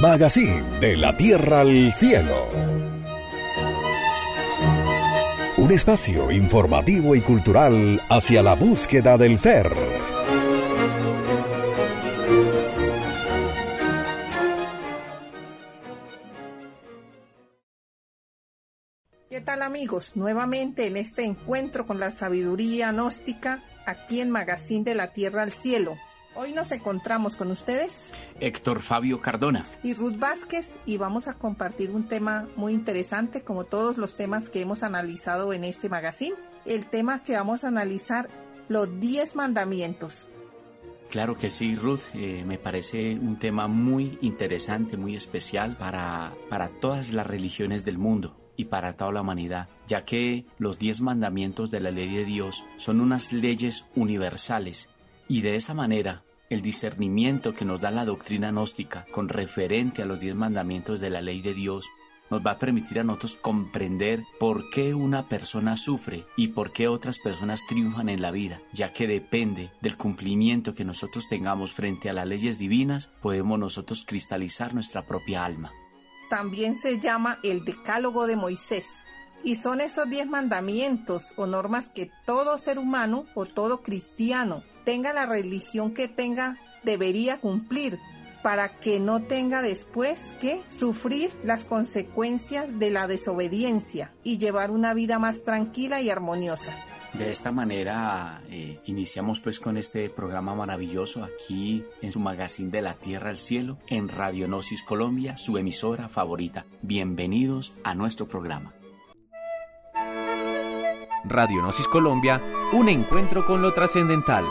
Magazine de la Tierra al Cielo. Un espacio informativo y cultural hacia la búsqueda del ser. ¿Qué tal amigos? Nuevamente en este encuentro con la sabiduría gnóstica aquí en Magazine de la Tierra al Cielo. Hoy nos encontramos con ustedes Héctor Fabio Cardona y Ruth Vázquez y vamos a compartir un tema muy interesante como todos los temas que hemos analizado en este magazine. El tema que vamos a analizar, los 10 mandamientos. Claro que sí, Ruth. Eh, me parece un tema muy interesante, muy especial para, para todas las religiones del mundo y para toda la humanidad, ya que los diez mandamientos de la ley de Dios son unas leyes universales y de esa manera el discernimiento que nos da la doctrina gnóstica con referente a los diez mandamientos de la ley de Dios nos va a permitir a nosotros comprender por qué una persona sufre y por qué otras personas triunfan en la vida, ya que depende del cumplimiento que nosotros tengamos frente a las leyes divinas, podemos nosotros cristalizar nuestra propia alma también se llama el Decálogo de Moisés. Y son esos diez mandamientos o normas que todo ser humano o todo cristiano, tenga la religión que tenga, debería cumplir para que no tenga después que sufrir las consecuencias de la desobediencia y llevar una vida más tranquila y armoniosa. De esta manera eh, iniciamos pues con este programa maravilloso aquí en su magazine de la Tierra al Cielo en Radionosis Colombia, su emisora favorita. Bienvenidos a nuestro programa. Radionosis Colombia, un encuentro con lo trascendental.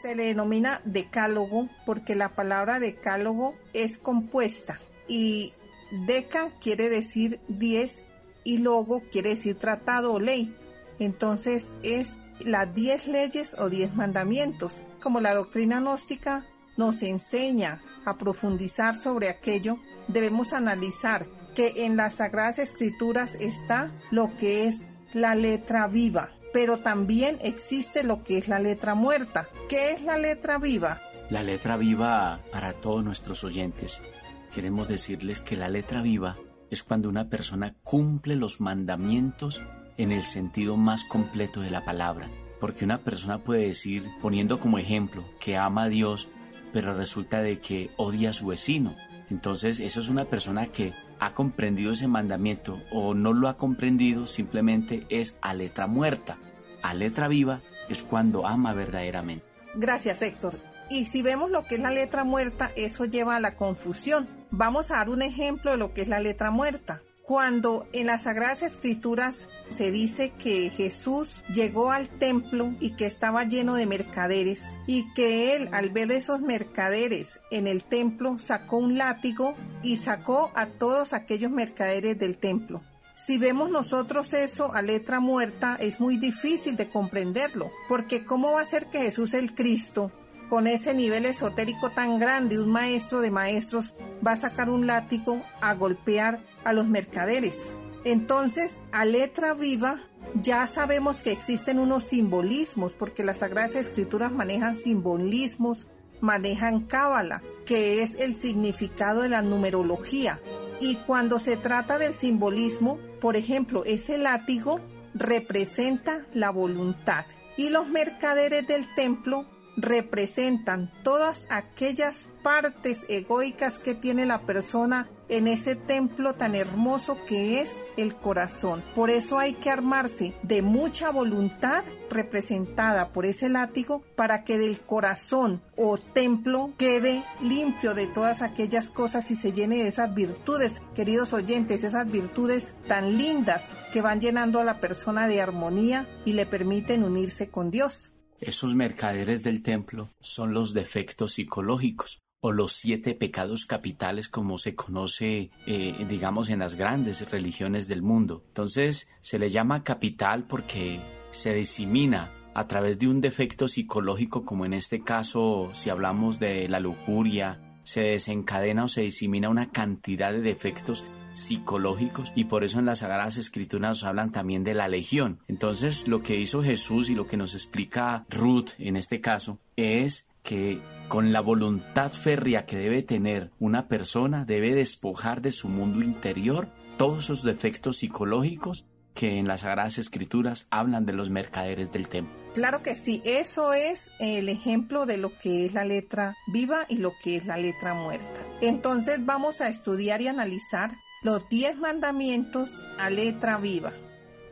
Se le denomina decálogo porque la palabra decálogo es compuesta y deca quiere decir diez y logo quiere decir tratado o ley. Entonces es las diez leyes o diez mandamientos. Como la doctrina gnóstica nos enseña a profundizar sobre aquello, debemos analizar que en las Sagradas Escrituras está lo que es la letra viva, pero también existe lo que es la letra muerta. ¿Qué es la letra viva? La letra viva para todos nuestros oyentes. Queremos decirles que la letra viva es cuando una persona cumple los mandamientos en el sentido más completo de la palabra. Porque una persona puede decir, poniendo como ejemplo, que ama a Dios, pero resulta de que odia a su vecino. Entonces, eso es una persona que ha comprendido ese mandamiento o no lo ha comprendido, simplemente es a letra muerta. A letra viva es cuando ama verdaderamente. Gracias, Héctor. Y si vemos lo que es la letra muerta, eso lleva a la confusión. Vamos a dar un ejemplo de lo que es la letra muerta. Cuando en las Sagradas Escrituras se dice que Jesús llegó al templo y que estaba lleno de mercaderes y que él al ver esos mercaderes en el templo sacó un látigo y sacó a todos aquellos mercaderes del templo. Si vemos nosotros eso a letra muerta es muy difícil de comprenderlo, porque ¿cómo va a ser que Jesús el Cristo con ese nivel esotérico tan grande, un maestro de maestros va a sacar un látigo a golpear a los mercaderes. Entonces, a letra viva, ya sabemos que existen unos simbolismos, porque las Sagradas Escrituras manejan simbolismos, manejan cábala, que es el significado de la numerología. Y cuando se trata del simbolismo, por ejemplo, ese látigo representa la voluntad. Y los mercaderes del templo representan todas aquellas partes egoicas que tiene la persona en ese templo tan hermoso que es el corazón. Por eso hay que armarse de mucha voluntad representada por ese látigo para que del corazón o templo quede limpio de todas aquellas cosas y se llene de esas virtudes, queridos oyentes, esas virtudes tan lindas que van llenando a la persona de armonía y le permiten unirse con Dios. Esos mercaderes del templo son los defectos psicológicos o los siete pecados capitales como se conoce, eh, digamos, en las grandes religiones del mundo. Entonces se le llama capital porque se disemina a través de un defecto psicológico como en este caso si hablamos de la lujuria, se desencadena o se disemina una cantidad de defectos psicológicos y por eso en las Sagradas Escrituras nos hablan también de la legión. Entonces lo que hizo Jesús y lo que nos explica Ruth en este caso es que con la voluntad férrea que debe tener una persona, debe despojar de su mundo interior todos esos defectos psicológicos que en las Sagradas Escrituras hablan de los mercaderes del templo. Claro que sí, eso es el ejemplo de lo que es la letra viva y lo que es la letra muerta. Entonces vamos a estudiar y analizar los diez mandamientos a letra viva.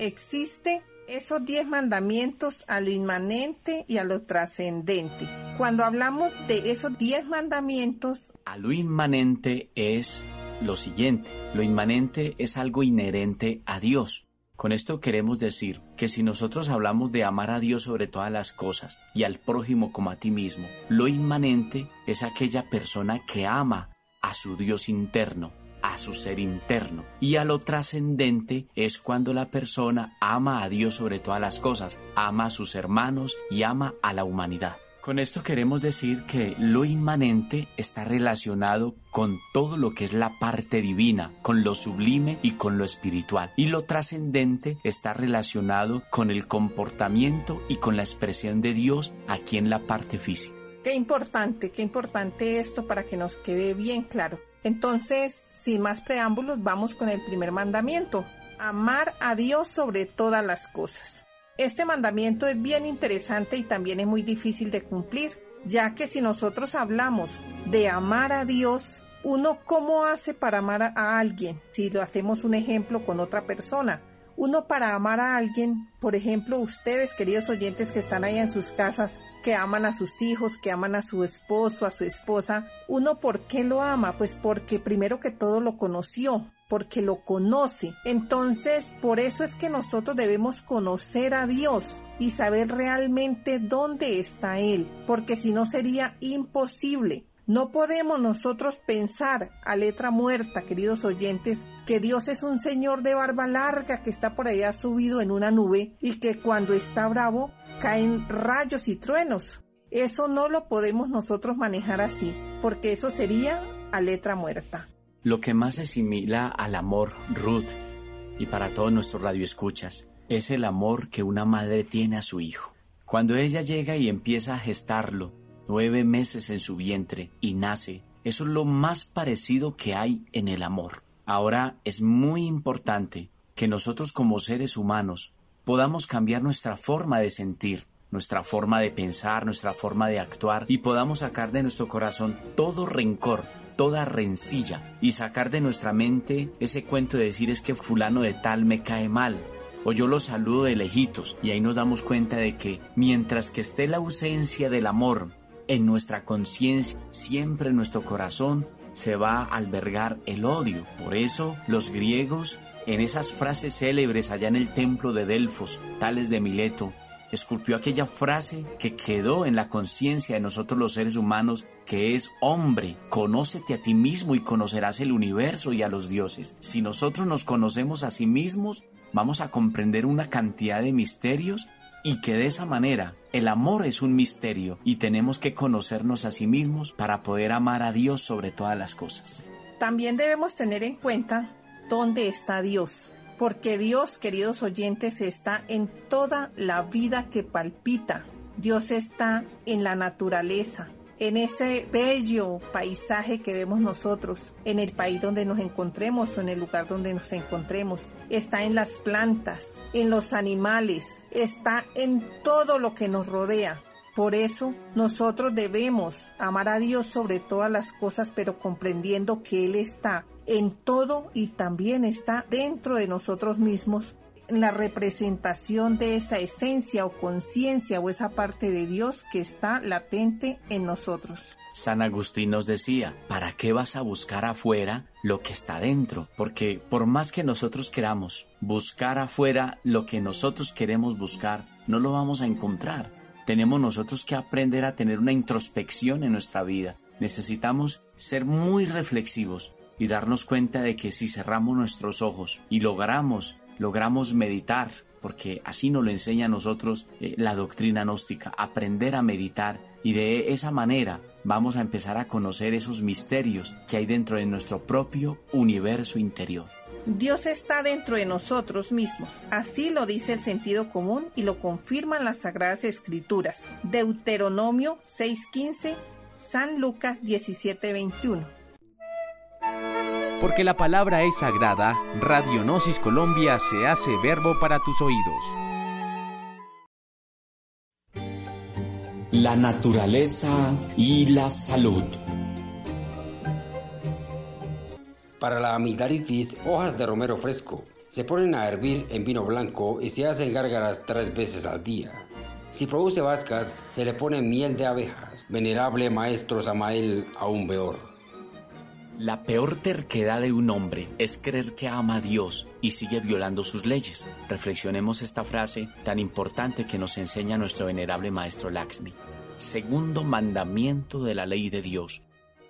Existe esos diez mandamientos a lo inmanente y a lo trascendente. Cuando hablamos de esos diez mandamientos... A lo inmanente es lo siguiente. Lo inmanente es algo inherente a Dios. Con esto queremos decir que si nosotros hablamos de amar a Dios sobre todas las cosas y al prójimo como a ti mismo, lo inmanente es aquella persona que ama a su Dios interno, a su ser interno. Y a lo trascendente es cuando la persona ama a Dios sobre todas las cosas, ama a sus hermanos y ama a la humanidad. Con esto queremos decir que lo inmanente está relacionado con todo lo que es la parte divina, con lo sublime y con lo espiritual. Y lo trascendente está relacionado con el comportamiento y con la expresión de Dios aquí en la parte física. Qué importante, qué importante esto para que nos quede bien claro. Entonces, sin más preámbulos, vamos con el primer mandamiento. Amar a Dios sobre todas las cosas. Este mandamiento es bien interesante y también es muy difícil de cumplir, ya que si nosotros hablamos de amar a Dios, uno cómo hace para amar a alguien, si lo hacemos un ejemplo con otra persona. Uno para amar a alguien, por ejemplo, ustedes, queridos oyentes que están ahí en sus casas, que aman a sus hijos, que aman a su esposo, a su esposa, uno por qué lo ama? Pues porque primero que todo lo conoció, porque lo conoce. Entonces, por eso es que nosotros debemos conocer a Dios y saber realmente dónde está Él, porque si no sería imposible. No podemos nosotros pensar a letra muerta, queridos oyentes, que Dios es un Señor de barba larga que está por allá subido en una nube y que cuando está bravo caen rayos y truenos. Eso no lo podemos nosotros manejar así, porque eso sería a letra muerta. Lo que más se asimila al amor, Ruth, y para todos nuestros radioescuchas, es el amor que una madre tiene a su hijo. Cuando ella llega y empieza a gestarlo, nueve meses en su vientre, y nace, eso es lo más parecido que hay en el amor. Ahora es muy importante que nosotros como seres humanos podamos cambiar nuestra forma de sentir, nuestra forma de pensar, nuestra forma de actuar y podamos sacar de nuestro corazón todo rencor, toda rencilla y sacar de nuestra mente ese cuento de decir es que fulano de tal me cae mal o yo lo saludo de lejitos y ahí nos damos cuenta de que mientras que esté la ausencia del amor en nuestra conciencia, siempre en nuestro corazón se va a albergar el odio. Por eso los griegos en esas frases célebres allá en el templo de Delfos, tales de Mileto, esculpió aquella frase que quedó en la conciencia de nosotros los seres humanos, que es hombre, conócete a ti mismo y conocerás el universo y a los dioses. Si nosotros nos conocemos a sí mismos, vamos a comprender una cantidad de misterios y que de esa manera el amor es un misterio y tenemos que conocernos a sí mismos para poder amar a Dios sobre todas las cosas. También debemos tener en cuenta dónde está Dios porque Dios, queridos oyentes, está en toda la vida que palpita. Dios está en la naturaleza, en ese bello paisaje que vemos nosotros, en el país donde nos encontremos o en el lugar donde nos encontremos. Está en las plantas, en los animales, está en todo lo que nos rodea. Por eso nosotros debemos amar a Dios sobre todas las cosas, pero comprendiendo que Él está en todo y también está dentro de nosotros mismos la representación de esa esencia o conciencia o esa parte de Dios que está latente en nosotros. San Agustín nos decía, ¿para qué vas a buscar afuera lo que está dentro? Porque por más que nosotros queramos buscar afuera lo que nosotros queremos buscar, no lo vamos a encontrar. Tenemos nosotros que aprender a tener una introspección en nuestra vida. Necesitamos ser muy reflexivos y darnos cuenta de que si cerramos nuestros ojos y logramos, logramos meditar, porque así nos lo enseña a nosotros eh, la doctrina gnóstica, aprender a meditar y de esa manera vamos a empezar a conocer esos misterios que hay dentro de nuestro propio universo interior. Dios está dentro de nosotros mismos. Así lo dice el sentido común y lo confirman las Sagradas Escrituras. Deuteronomio 6:15 San Lucas 17:21. Porque la palabra es sagrada, Radionosis Colombia se hace verbo para tus oídos. La naturaleza y la salud. Para la amigdalitis, hojas de romero fresco se ponen a hervir en vino blanco y se hacen gárgaras tres veces al día. Si produce vascas, se le pone miel de abejas. Venerable maestro Samael, aún peor. La peor terquedad de un hombre es creer que ama a Dios y sigue violando sus leyes. Reflexionemos esta frase tan importante que nos enseña nuestro venerable maestro Laxmi. Segundo mandamiento de la ley de Dios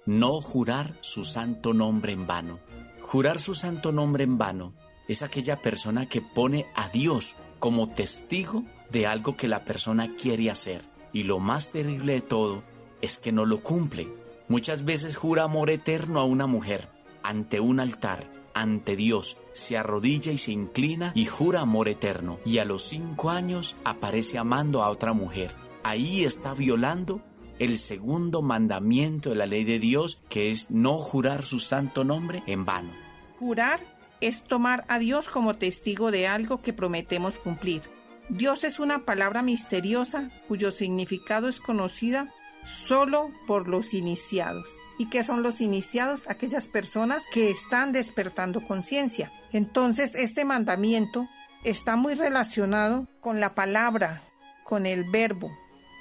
no jurar su santo nombre en vano. Jurar su santo nombre en vano es aquella persona que pone a Dios como testigo de algo que la persona quiere hacer. Y lo más terrible de todo es que no lo cumple. Muchas veces jura amor eterno a una mujer ante un altar, ante Dios, se arrodilla y se inclina y jura amor eterno. Y a los cinco años aparece amando a otra mujer. Ahí está violando el segundo mandamiento de la ley de Dios, que es no jurar su santo nombre en vano. Jurar es tomar a Dios como testigo de algo que prometemos cumplir. Dios es una palabra misteriosa cuyo significado es conocida solo por los iniciados. ¿Y qué son los iniciados? Aquellas personas que están despertando conciencia. Entonces, este mandamiento está muy relacionado con la palabra, con el verbo,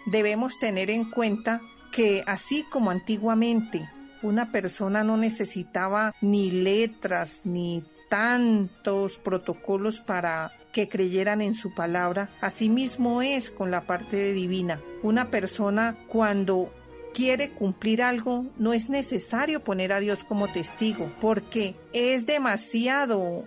debemos tener en cuenta que así como antiguamente una persona no necesitaba ni letras ni tantos protocolos para que creyeran en su palabra, asimismo es con la parte divina. Una persona cuando quiere cumplir algo, no es necesario poner a Dios como testigo, porque es demasiado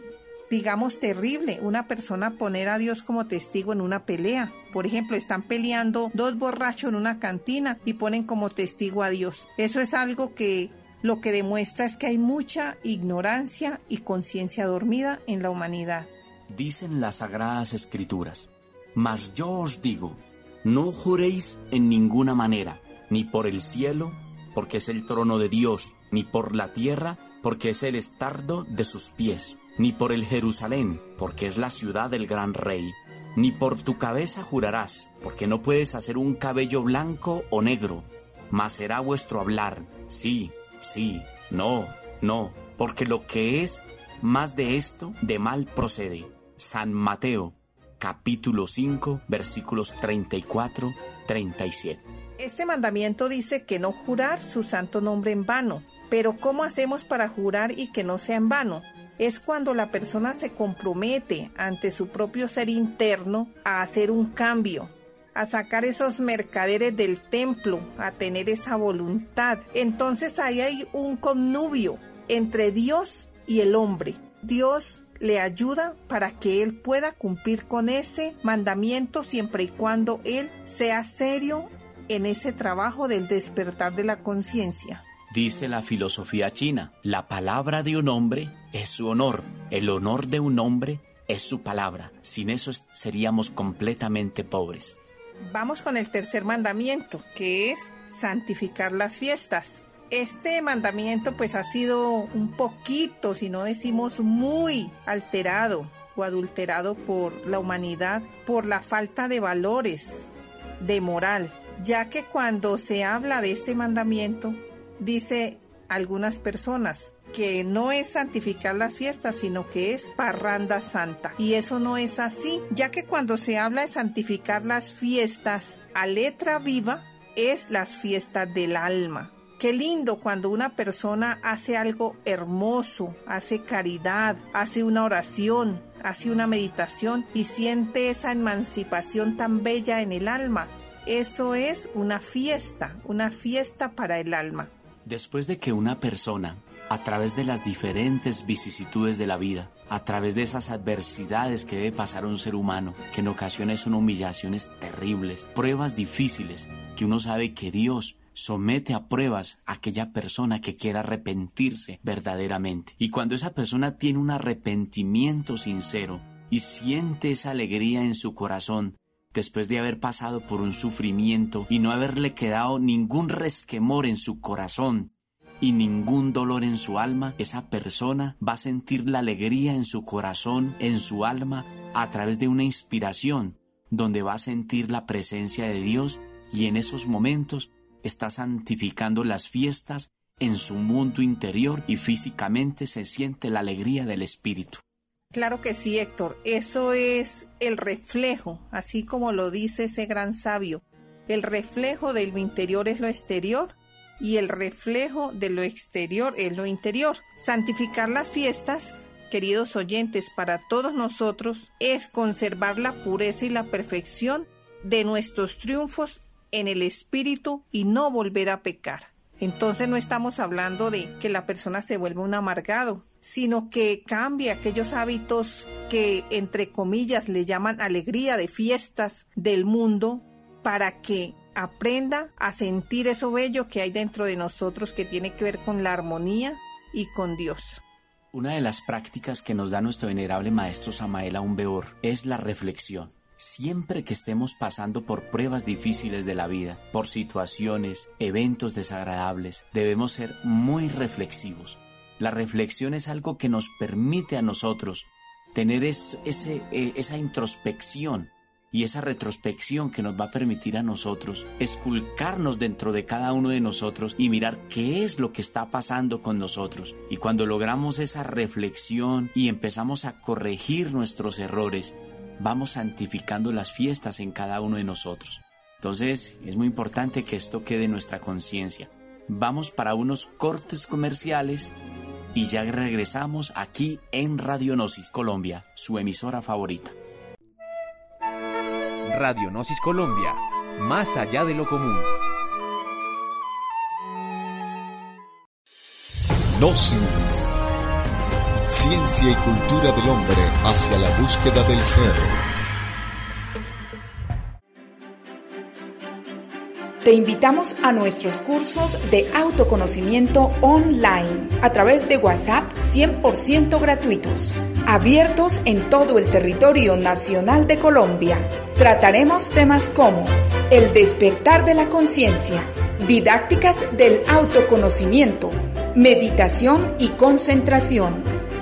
digamos, terrible una persona poner a Dios como testigo en una pelea. Por ejemplo, están peleando dos borrachos en una cantina y ponen como testigo a Dios. Eso es algo que lo que demuestra es que hay mucha ignorancia y conciencia dormida en la humanidad. Dicen las sagradas escrituras, mas yo os digo, no juréis en ninguna manera, ni por el cielo, porque es el trono de Dios, ni por la tierra, porque es el estardo de sus pies ni por el Jerusalén, porque es la ciudad del gran rey, ni por tu cabeza jurarás, porque no puedes hacer un cabello blanco o negro, mas será vuestro hablar, sí, sí, no, no, porque lo que es más de esto, de mal procede. San Mateo, capítulo 5, versículos 34, 37. Este mandamiento dice que no jurar su santo nombre en vano, pero ¿cómo hacemos para jurar y que no sea en vano? es cuando la persona se compromete ante su propio ser interno a hacer un cambio, a sacar esos mercaderes del templo, a tener esa voluntad. Entonces ahí hay un connubio entre Dios y el hombre. Dios le ayuda para que él pueda cumplir con ese mandamiento siempre y cuando él sea serio en ese trabajo del despertar de la conciencia. Dice la filosofía china, la palabra de un hombre es su honor, el honor de un hombre es su palabra. Sin eso seríamos completamente pobres. Vamos con el tercer mandamiento, que es santificar las fiestas. Este mandamiento pues ha sido un poquito, si no decimos muy alterado o adulterado por la humanidad por la falta de valores, de moral, ya que cuando se habla de este mandamiento dice algunas personas que no es santificar las fiestas, sino que es parranda santa. Y eso no es así, ya que cuando se habla de santificar las fiestas a letra viva, es las fiestas del alma. Qué lindo cuando una persona hace algo hermoso, hace caridad, hace una oración, hace una meditación y siente esa emancipación tan bella en el alma. Eso es una fiesta, una fiesta para el alma. Después de que una persona, a través de las diferentes vicisitudes de la vida, a través de esas adversidades que debe pasar un ser humano, que en ocasiones son humillaciones terribles, pruebas difíciles, que uno sabe que Dios somete a pruebas a aquella persona que quiera arrepentirse verdaderamente. Y cuando esa persona tiene un arrepentimiento sincero y siente esa alegría en su corazón después de haber pasado por un sufrimiento y no haberle quedado ningún resquemor en su corazón y ningún dolor en su alma, esa persona va a sentir la alegría en su corazón, en su alma, a través de una inspiración, donde va a sentir la presencia de Dios y en esos momentos está santificando las fiestas en su mundo interior y físicamente se siente la alegría del Espíritu. Claro que sí, Héctor. Eso es el reflejo, así como lo dice ese gran sabio. El reflejo de lo interior es lo exterior y el reflejo de lo exterior es lo interior. Santificar las fiestas, queridos oyentes, para todos nosotros es conservar la pureza y la perfección de nuestros triunfos en el espíritu y no volver a pecar. Entonces no estamos hablando de que la persona se vuelva un amargado, sino que cambie aquellos hábitos que entre comillas le llaman alegría de fiestas del mundo para que aprenda a sentir eso bello que hay dentro de nosotros que tiene que ver con la armonía y con Dios. Una de las prácticas que nos da nuestro venerable maestro Samael Aumbeor es la reflexión. Siempre que estemos pasando por pruebas difíciles de la vida, por situaciones, eventos desagradables, debemos ser muy reflexivos. La reflexión es algo que nos permite a nosotros tener e, esa introspección y esa retrospección que nos va a permitir a nosotros esculcarnos dentro de cada uno de nosotros y mirar qué es lo que está pasando con nosotros. Y cuando logramos esa reflexión y empezamos a corregir nuestros errores, vamos santificando las fiestas en cada uno de nosotros. Entonces es muy importante que esto quede en nuestra conciencia. Vamos para unos cortes comerciales y ya regresamos aquí en Radionosis Colombia, su emisora favorita. Radionosis Colombia, más allá de lo común. Gnosis Ciencia y cultura del hombre hacia la búsqueda del ser. Te invitamos a nuestros cursos de autoconocimiento online a través de WhatsApp 100% gratuitos, abiertos en todo el territorio nacional de Colombia. Trataremos temas como el despertar de la conciencia, didácticas del autoconocimiento, meditación y concentración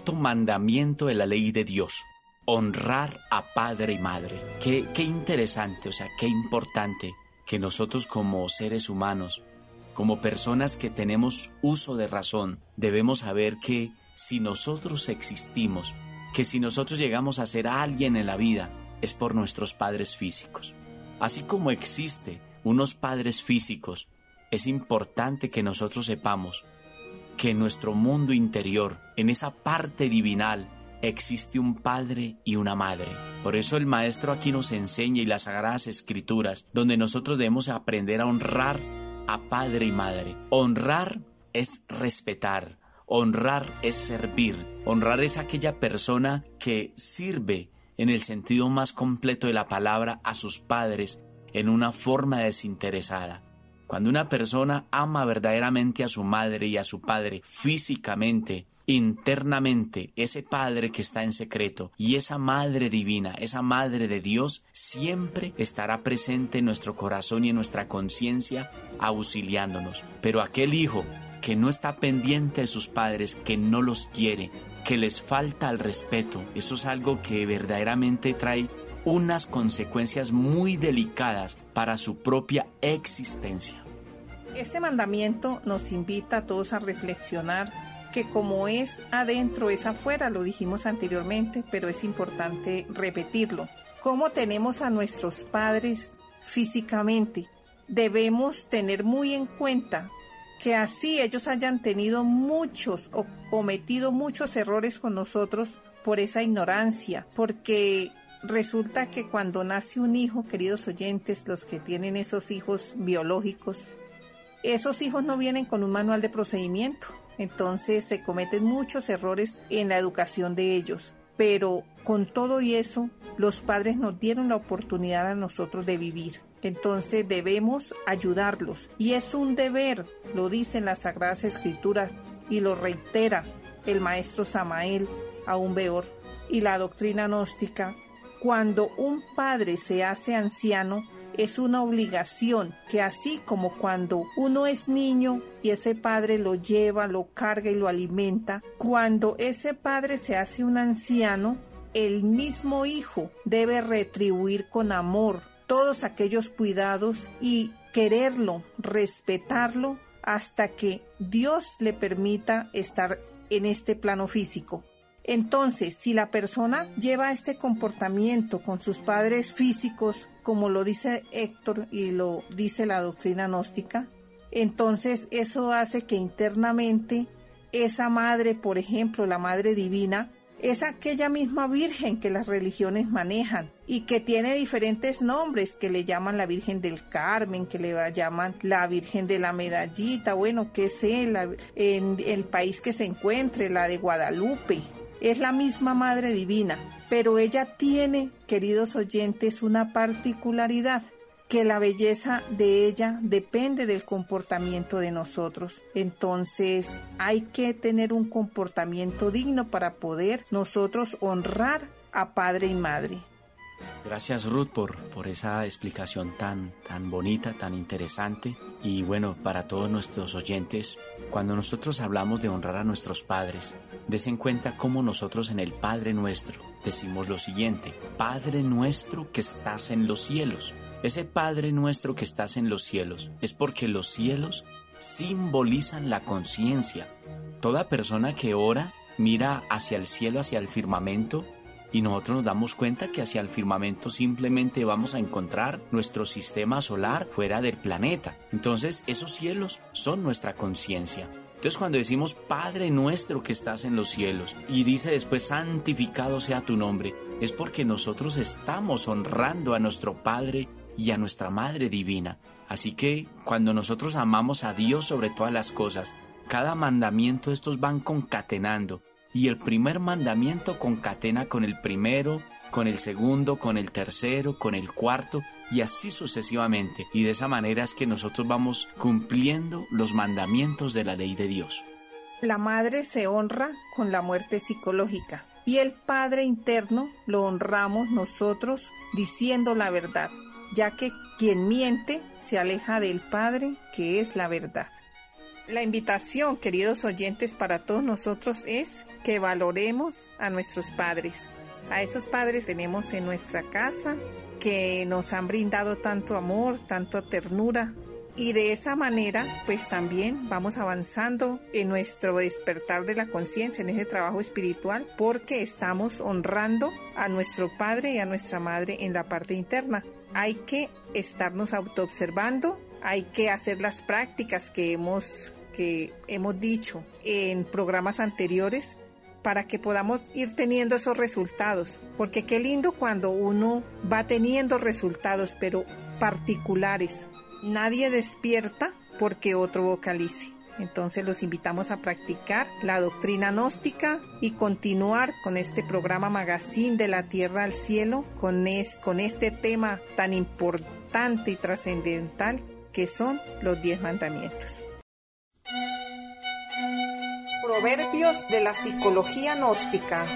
cuarto mandamiento de la ley de Dios. Honrar a padre y madre. Qué, qué interesante, o sea, qué importante que nosotros como seres humanos, como personas que tenemos uso de razón, debemos saber que si nosotros existimos, que si nosotros llegamos a ser alguien en la vida, es por nuestros padres físicos. Así como existe unos padres físicos, es importante que nosotros sepamos que en nuestro mundo interior, en esa parte divinal, existe un padre y una madre. Por eso el maestro aquí nos enseña y las sagradas escrituras, donde nosotros debemos aprender a honrar a padre y madre. Honrar es respetar, honrar es servir, honrar es aquella persona que sirve en el sentido más completo de la palabra a sus padres en una forma desinteresada. Cuando una persona ama verdaderamente a su madre y a su padre físicamente, internamente, ese padre que está en secreto y esa madre divina, esa madre de Dios, siempre estará presente en nuestro corazón y en nuestra conciencia, auxiliándonos. Pero aquel hijo que no está pendiente de sus padres, que no los quiere, que les falta el respeto, eso es algo que verdaderamente trae unas consecuencias muy delicadas para su propia existencia. Este mandamiento nos invita a todos a reflexionar que como es adentro es afuera, lo dijimos anteriormente, pero es importante repetirlo. Como tenemos a nuestros padres físicamente, debemos tener muy en cuenta que así ellos hayan tenido muchos o cometido muchos errores con nosotros por esa ignorancia, porque resulta que cuando nace un hijo, queridos oyentes, los que tienen esos hijos biológicos, esos hijos no vienen con un manual de procedimiento, entonces se cometen muchos errores en la educación de ellos, pero con todo y eso, los padres nos dieron la oportunidad a nosotros de vivir. Entonces debemos ayudarlos. Y es un deber, lo dicen las Sagradas Escrituras y lo reitera el maestro Samael aún peor y la doctrina gnóstica. Cuando un padre se hace anciano, es una obligación que así como cuando uno es niño y ese padre lo lleva, lo carga y lo alimenta, cuando ese padre se hace un anciano, el mismo hijo debe retribuir con amor, todos aquellos cuidados y quererlo, respetarlo hasta que Dios le permita estar en este plano físico. Entonces, si la persona lleva este comportamiento con sus padres físicos, como lo dice Héctor y lo dice la doctrina gnóstica, entonces eso hace que internamente esa madre, por ejemplo, la madre divina, es aquella misma Virgen que las religiones manejan y que tiene diferentes nombres, que le llaman la Virgen del Carmen, que le llaman la Virgen de la Medallita, bueno, que sé, en el país que se encuentre, la de Guadalupe. Es la misma Madre Divina, pero ella tiene, queridos oyentes, una particularidad que la belleza de ella depende del comportamiento de nosotros. Entonces hay que tener un comportamiento digno para poder nosotros honrar a padre y madre. Gracias Ruth por, por esa explicación tan, tan bonita, tan interesante. Y bueno, para todos nuestros oyentes, cuando nosotros hablamos de honrar a nuestros padres, des en cuenta cómo nosotros en el Padre nuestro decimos lo siguiente, Padre nuestro que estás en los cielos. Ese Padre nuestro que estás en los cielos es porque los cielos simbolizan la conciencia. Toda persona que ora mira hacia el cielo, hacia el firmamento, y nosotros nos damos cuenta que hacia el firmamento simplemente vamos a encontrar nuestro sistema solar fuera del planeta. Entonces esos cielos son nuestra conciencia. Entonces cuando decimos Padre nuestro que estás en los cielos y dice después santificado sea tu nombre, es porque nosotros estamos honrando a nuestro Padre y a nuestra Madre Divina. Así que cuando nosotros amamos a Dios sobre todas las cosas, cada mandamiento estos van concatenando y el primer mandamiento concatena con el primero, con el segundo, con el tercero, con el cuarto y así sucesivamente. Y de esa manera es que nosotros vamos cumpliendo los mandamientos de la ley de Dios. La madre se honra con la muerte psicológica y el Padre interno lo honramos nosotros diciendo la verdad ya que quien miente se aleja del Padre, que es la verdad. La invitación, queridos oyentes, para todos nosotros es que valoremos a nuestros padres. A esos padres tenemos en nuestra casa que nos han brindado tanto amor, tanto ternura. Y de esa manera, pues también vamos avanzando en nuestro despertar de la conciencia, en ese trabajo espiritual, porque estamos honrando a nuestro Padre y a nuestra Madre en la parte interna hay que estarnos autoobservando, hay que hacer las prácticas que hemos, que hemos dicho en programas anteriores para que podamos ir teniendo esos resultados. Porque qué lindo cuando uno va teniendo resultados, pero particulares. Nadie despierta porque otro vocalice. Entonces los invitamos a practicar la doctrina gnóstica y continuar con este programa Magazine de la Tierra al Cielo con, con este tema tan importante y trascendental que son los diez mandamientos. Proverbios de la psicología gnóstica.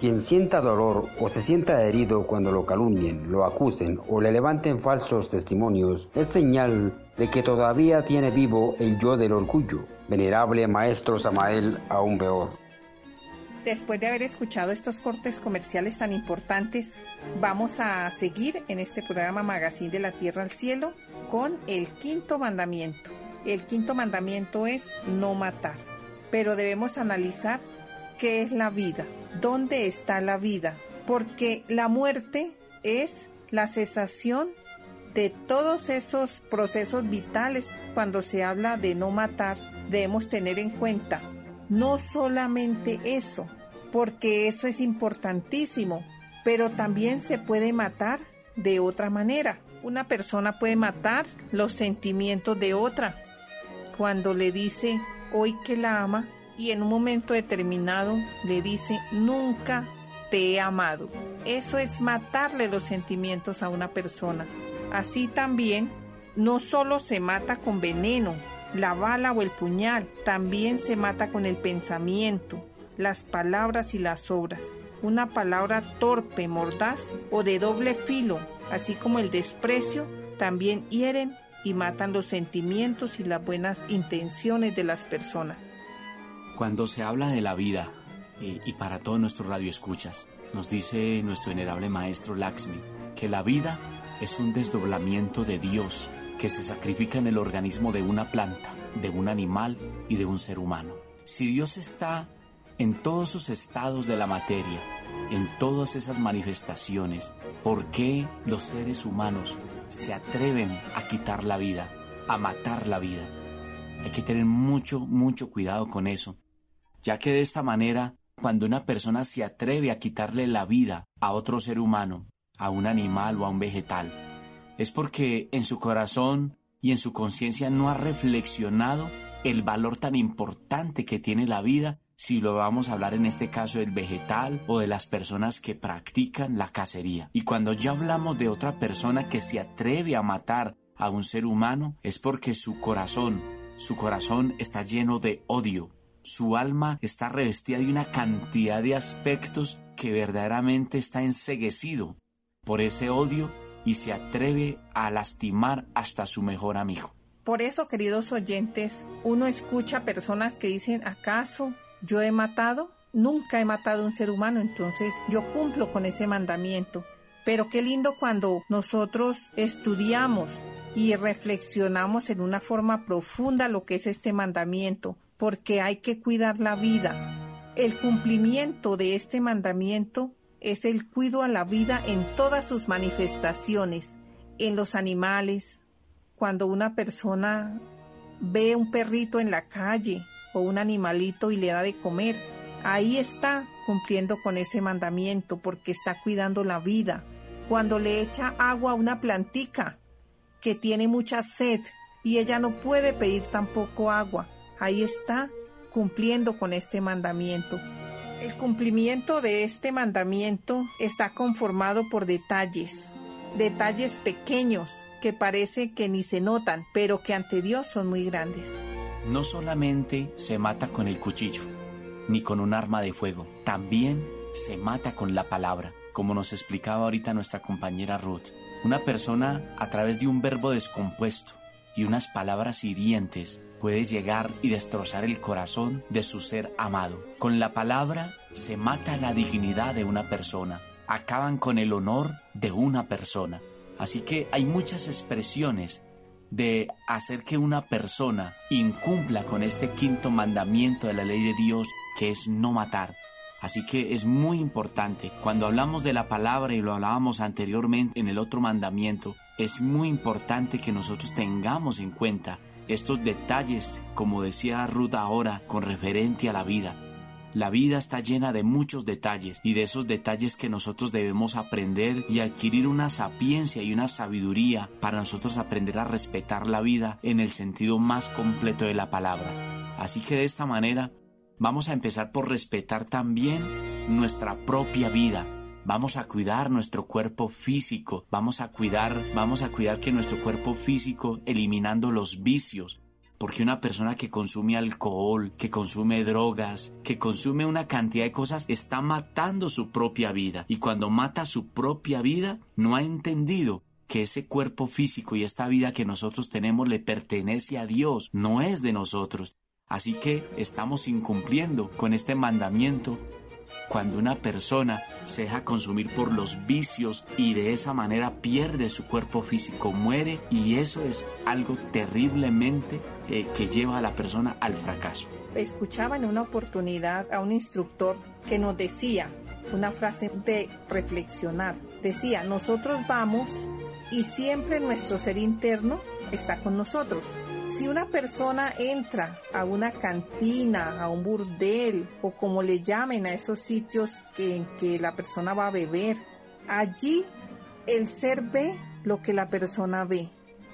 Quien sienta dolor o se sienta herido cuando lo calumnien, lo acusen o le levanten falsos testimonios, es señal de que todavía tiene vivo el yo del orgullo. Venerable Maestro Samael aún peor. Después de haber escuchado estos cortes comerciales tan importantes, vamos a seguir en este programa Magazine de la Tierra al Cielo con el quinto mandamiento. El quinto mandamiento es no matar, pero debemos analizar qué es la vida dónde está la vida, porque la muerte es la cesación de todos esos procesos vitales, cuando se habla de no matar, debemos tener en cuenta no solamente eso, porque eso es importantísimo, pero también se puede matar de otra manera. Una persona puede matar los sentimientos de otra cuando le dice hoy que la ama y en un momento determinado le dice nunca te he amado. Eso es matarle los sentimientos a una persona. Así también, no solo se mata con veneno, la bala o el puñal, también se mata con el pensamiento, las palabras y las obras. Una palabra torpe, mordaz o de doble filo, así como el desprecio, también hieren y matan los sentimientos y las buenas intenciones de las personas. Cuando se habla de la vida, eh, y para todos nuestros radioescuchas, nos dice nuestro venerable maestro Laxmi que la vida es un desdoblamiento de Dios que se sacrifica en el organismo de una planta, de un animal y de un ser humano. Si Dios está en todos sus estados de la materia, en todas esas manifestaciones, ¿por qué los seres humanos se atreven a quitar la vida, a matar la vida? Hay que tener mucho, mucho cuidado con eso, ya que de esta manera, cuando una persona se atreve a quitarle la vida a otro ser humano, a un animal o a un vegetal, es porque en su corazón y en su conciencia no ha reflexionado el valor tan importante que tiene la vida si lo vamos a hablar en este caso del vegetal o de las personas que practican la cacería. Y cuando ya hablamos de otra persona que se atreve a matar a un ser humano, es porque su corazón, su corazón está lleno de odio. Su alma está revestida de una cantidad de aspectos que verdaderamente está enseguecido por ese odio y se atreve a lastimar hasta su mejor amigo. Por eso, queridos oyentes, uno escucha personas que dicen, ¿acaso yo he matado? Nunca he matado a un ser humano, entonces yo cumplo con ese mandamiento. Pero qué lindo cuando nosotros estudiamos y reflexionamos en una forma profunda lo que es este mandamiento, porque hay que cuidar la vida. El cumplimiento de este mandamiento es el cuido a la vida en todas sus manifestaciones, en los animales, cuando una persona ve un perrito en la calle o un animalito y le da de comer, ahí está cumpliendo con ese mandamiento porque está cuidando la vida. Cuando le echa agua a una plantica que tiene mucha sed y ella no puede pedir tampoco agua, ahí está cumpliendo con este mandamiento. El cumplimiento de este mandamiento está conformado por detalles, detalles pequeños que parece que ni se notan, pero que ante Dios son muy grandes. No solamente se mata con el cuchillo, ni con un arma de fuego, también se mata con la palabra, como nos explicaba ahorita nuestra compañera Ruth. Una persona a través de un verbo descompuesto y unas palabras hirientes puede llegar y destrozar el corazón de su ser amado. Con la palabra se mata la dignidad de una persona, acaban con el honor de una persona. Así que hay muchas expresiones de hacer que una persona incumpla con este quinto mandamiento de la ley de Dios, que es no matar. Así que es muy importante, cuando hablamos de la palabra y lo hablábamos anteriormente en el otro mandamiento, es muy importante que nosotros tengamos en cuenta estos detalles, como decía Ruth ahora, con referente a la vida. La vida está llena de muchos detalles y de esos detalles que nosotros debemos aprender y adquirir una sapiencia y una sabiduría para nosotros aprender a respetar la vida en el sentido más completo de la palabra. Así que de esta manera vamos a empezar por respetar también nuestra propia vida, Vamos a cuidar nuestro cuerpo físico, vamos a cuidar, vamos a cuidar que nuestro cuerpo físico eliminando los vicios, porque una persona que consume alcohol, que consume drogas, que consume una cantidad de cosas, está matando su propia vida. Y cuando mata su propia vida, no ha entendido que ese cuerpo físico y esta vida que nosotros tenemos le pertenece a Dios, no es de nosotros. Así que estamos incumpliendo con este mandamiento cuando una persona se deja consumir por los vicios y de esa manera pierde su cuerpo físico, muere y eso es algo terriblemente eh, que lleva a la persona al fracaso. Escuchaba en una oportunidad a un instructor que nos decía una frase de reflexionar. Decía, nosotros vamos y siempre nuestro ser interno está con nosotros. Si una persona entra a una cantina, a un burdel o como le llamen a esos sitios en que la persona va a beber, allí el ser ve lo que la persona ve.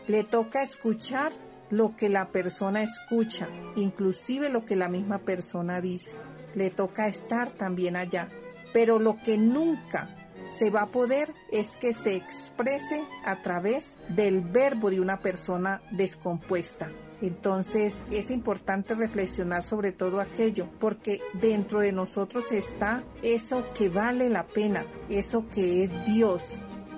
Le toca escuchar lo que la persona escucha, inclusive lo que la misma persona dice. Le toca estar también allá. Pero lo que nunca se va a poder es que se exprese a través del verbo de una persona descompuesta. Entonces es importante reflexionar sobre todo aquello, porque dentro de nosotros está eso que vale la pena, eso que es Dios.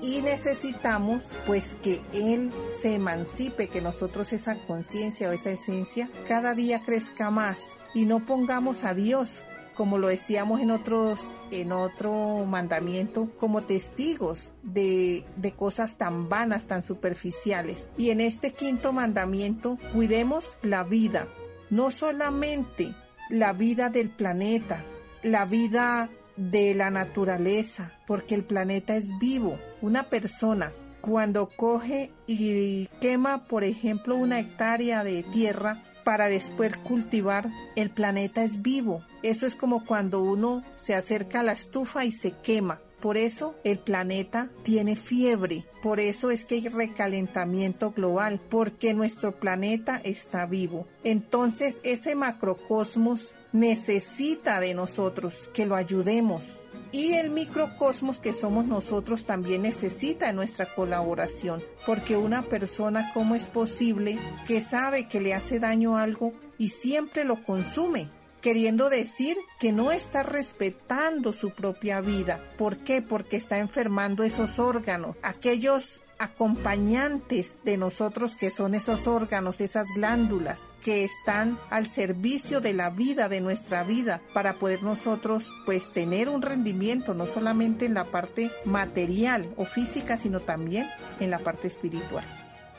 Y necesitamos pues que Él se emancipe, que nosotros esa conciencia o esa esencia cada día crezca más y no pongamos a Dios como lo decíamos en otros en otro mandamiento como testigos de, de cosas tan vanas, tan superficiales. Y en este quinto mandamiento cuidemos la vida, no solamente la vida del planeta, la vida de la naturaleza, porque el planeta es vivo. Una persona cuando coge y quema, por ejemplo, una hectárea de tierra, para después cultivar, el planeta es vivo. Eso es como cuando uno se acerca a la estufa y se quema. Por eso el planeta tiene fiebre, por eso es que hay recalentamiento global, porque nuestro planeta está vivo. Entonces ese macrocosmos necesita de nosotros que lo ayudemos, y el microcosmos que somos nosotros también necesita nuestra colaboración, porque una persona, ¿cómo es posible que sabe que le hace daño algo y siempre lo consume? queriendo decir que no está respetando su propia vida. ¿Por qué? Porque está enfermando esos órganos, aquellos acompañantes de nosotros que son esos órganos, esas glándulas que están al servicio de la vida, de nuestra vida, para poder nosotros pues tener un rendimiento no solamente en la parte material o física, sino también en la parte espiritual.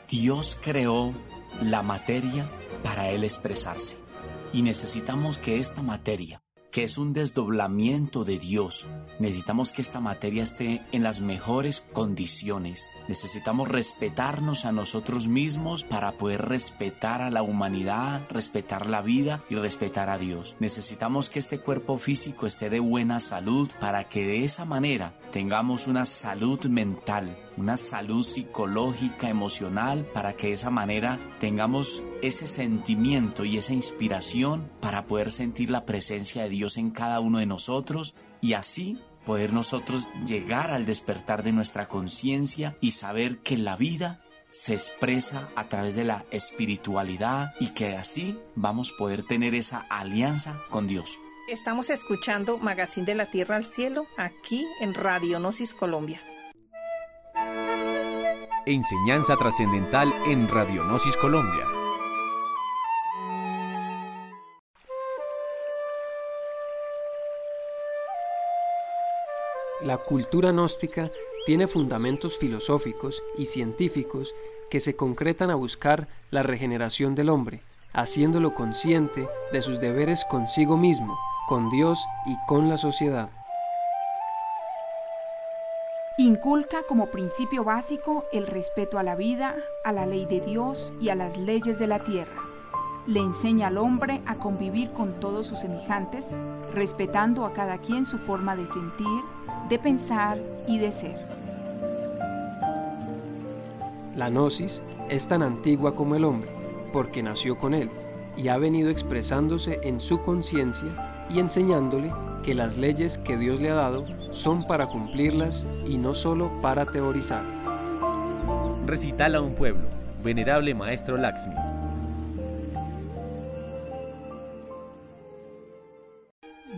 Dios creó la materia para Él expresarse y necesitamos que esta materia que es un desdoblamiento de Dios. Necesitamos que esta materia esté en las mejores condiciones. Necesitamos respetarnos a nosotros mismos para poder respetar a la humanidad, respetar la vida y respetar a Dios. Necesitamos que este cuerpo físico esté de buena salud para que de esa manera tengamos una salud mental, una salud psicológica, emocional, para que de esa manera tengamos ese sentimiento y esa inspiración para poder sentir la presencia de Dios en cada uno de nosotros y así poder nosotros llegar al despertar de nuestra conciencia y saber que la vida se expresa a través de la espiritualidad y que así vamos a poder tener esa alianza con Dios. Estamos escuchando Magazine de la Tierra al Cielo aquí en Radio Gnosis Colombia. Enseñanza trascendental en Radionosis Colombia. La cultura gnóstica tiene fundamentos filosóficos y científicos que se concretan a buscar la regeneración del hombre, haciéndolo consciente de sus deberes consigo mismo, con Dios y con la sociedad. Inculca como principio básico el respeto a la vida, a la ley de Dios y a las leyes de la tierra. Le enseña al hombre a convivir con todos sus semejantes, respetando a cada quien su forma de sentir, de pensar y de ser. La gnosis es tan antigua como el hombre, porque nació con él y ha venido expresándose en su conciencia y enseñándole que las leyes que Dios le ha dado son para cumplirlas y no solo para teorizar. Recital a un pueblo, venerable maestro Laxmi.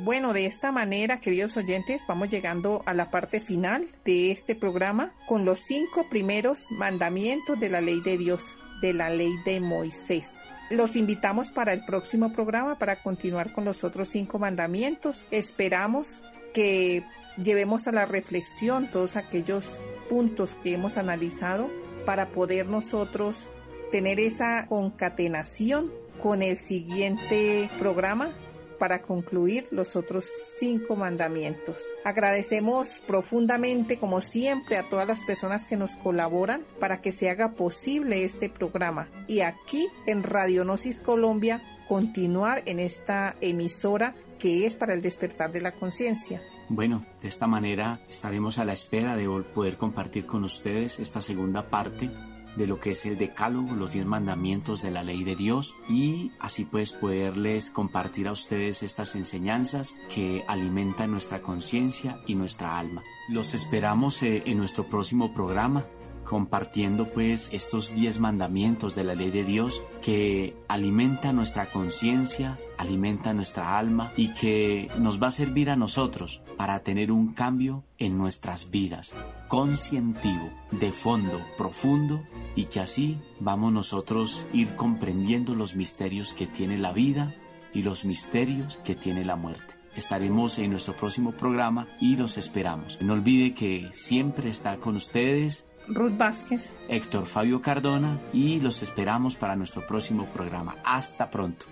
Bueno, de esta manera, queridos oyentes, vamos llegando a la parte final de este programa con los cinco primeros mandamientos de la ley de Dios, de la ley de Moisés. Los invitamos para el próximo programa para continuar con los otros cinco mandamientos. Esperamos que llevemos a la reflexión todos aquellos puntos que hemos analizado para poder nosotros tener esa concatenación con el siguiente programa para concluir los otros cinco mandamientos. Agradecemos profundamente, como siempre, a todas las personas que nos colaboran para que se haga posible este programa. Y aquí en Radionosis Colombia, continuar en esta emisora que es para el despertar de la conciencia. Bueno, de esta manera estaremos a la espera de poder compartir con ustedes esta segunda parte de lo que es el decálogo, los diez mandamientos de la ley de Dios y así pues poderles compartir a ustedes estas enseñanzas que alimentan nuestra conciencia y nuestra alma. Los esperamos eh, en nuestro próximo programa compartiendo pues estos diez mandamientos de la ley de Dios que alimenta nuestra conciencia, alimenta nuestra alma y que nos va a servir a nosotros para tener un cambio en nuestras vidas, conscientivo, de fondo, profundo y que así vamos nosotros ir comprendiendo los misterios que tiene la vida y los misterios que tiene la muerte. Estaremos en nuestro próximo programa y los esperamos. No olvide que siempre está con ustedes Ruth Vázquez, Héctor Fabio Cardona y los esperamos para nuestro próximo programa. Hasta pronto.